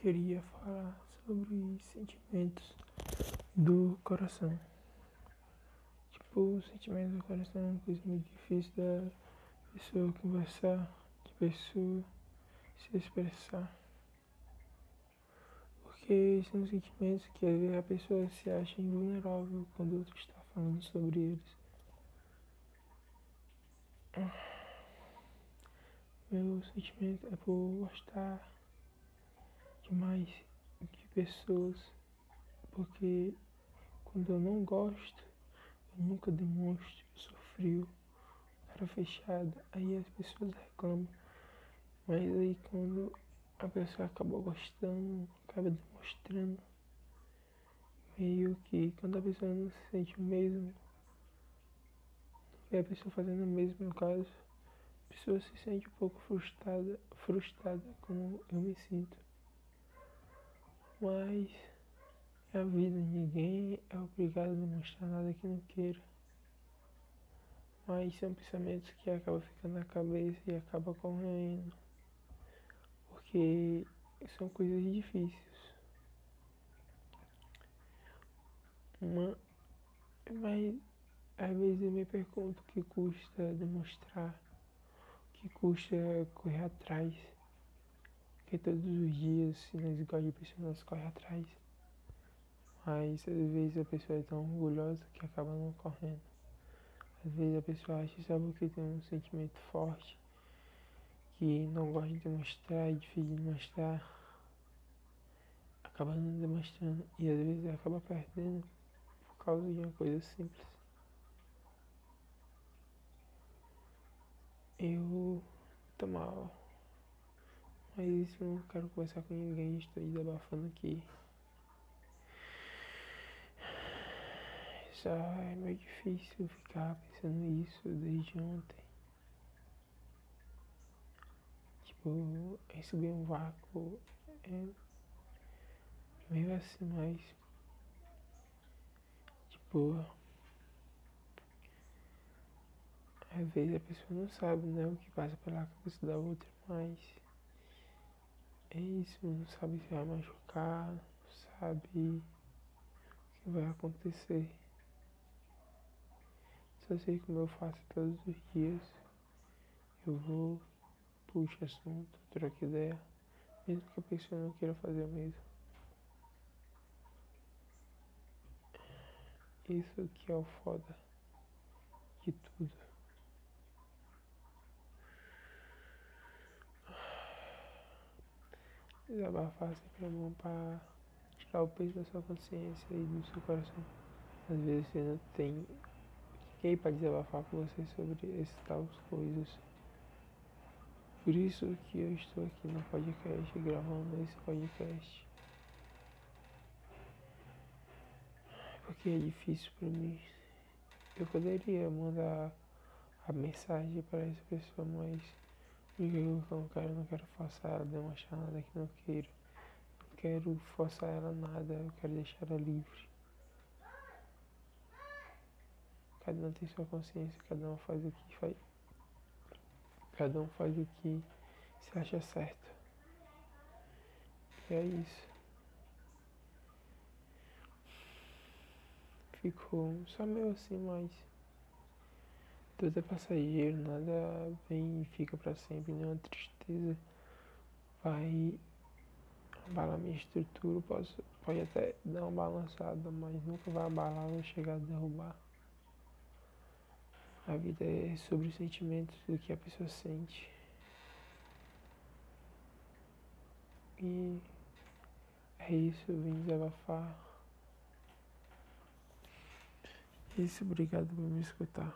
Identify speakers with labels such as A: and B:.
A: queria falar sobre sentimentos do coração. Tipo, sentimentos do coração é uma coisa muito difícil da pessoa conversar, de pessoa se expressar. Porque são sentimentos que a pessoa se acha invulnerável quando outro está falando sobre eles. Meu sentimento é por gostar demais de pessoas, porque quando eu não gosto, eu nunca demonstro, eu sou frio, cara fechada, aí as pessoas reclamam. Mas aí quando a pessoa acaba gostando, acaba demonstrando, meio que quando a pessoa não se sente o mesmo, e a pessoa fazendo o mesmo no caso, a pessoa se sente um pouco frustrada, frustrada como eu me sinto. Mas é a vida, ninguém é obrigado a demonstrar nada que não queira. Mas são pensamentos que acabam ficando na cabeça e acabam correndo. Porque são coisas difíceis. Uma, mas às vezes eu me pergunto o que custa demonstrar, o que custa correr atrás. Porque todos os dias, se nós gostamos de pessoas, nós corre atrás. Mas às vezes a pessoa é tão orgulhosa que acaba não correndo. Às vezes a pessoa acha só porque tem um sentimento forte que não gosta de demonstrar, é difícil de demonstrar, acaba não demonstrando e às vezes acaba perdendo por causa de uma coisa simples. Eu tô mas eu não quero conversar com ninguém, estou desabafando aqui. Já é meio difícil ficar pensando nisso desde ontem. Tipo, receber um vácuo é meio assim, mas tipo às vezes a pessoa não sabe né, o que passa pela cabeça da outra, mas é isso, não sabe se vai machucar, não sabe o que vai acontecer. Só sei como eu faço todos os dias. Eu vou, puxo assunto, troco ideia, mesmo que a pessoa não queira fazer o mesmo. Isso que é o foda de tudo. Desabafar sempre é bom pra tirar o peso da sua consciência e do seu coração. Às vezes você não tem ninguém para desabafar com você sobre essas tais coisas. Por isso que eu estou aqui no podcast, gravando esse podcast. Porque é difícil para mim. Eu poderia mandar a mensagem para essa pessoa, mas eu não quero, não quero forçar ela a demonstrar nada que não queira. Não quero forçar ela nada, eu quero deixar ela livre. Cada um tem sua consciência, cada um faz o que faz. Cada um faz o que se acha certo. E é isso. Ficou só meio assim, mas tudo é passageiro, nada vem e fica para sempre, nenhuma tristeza vai abalar minha estrutura, posso, pode até dar uma balançada, mas nunca vai abalar ou chegar a derrubar. A vida é sobre os sentimentos do que a pessoa sente. E é isso, eu vim desabafar. Isso, obrigado por me escutar.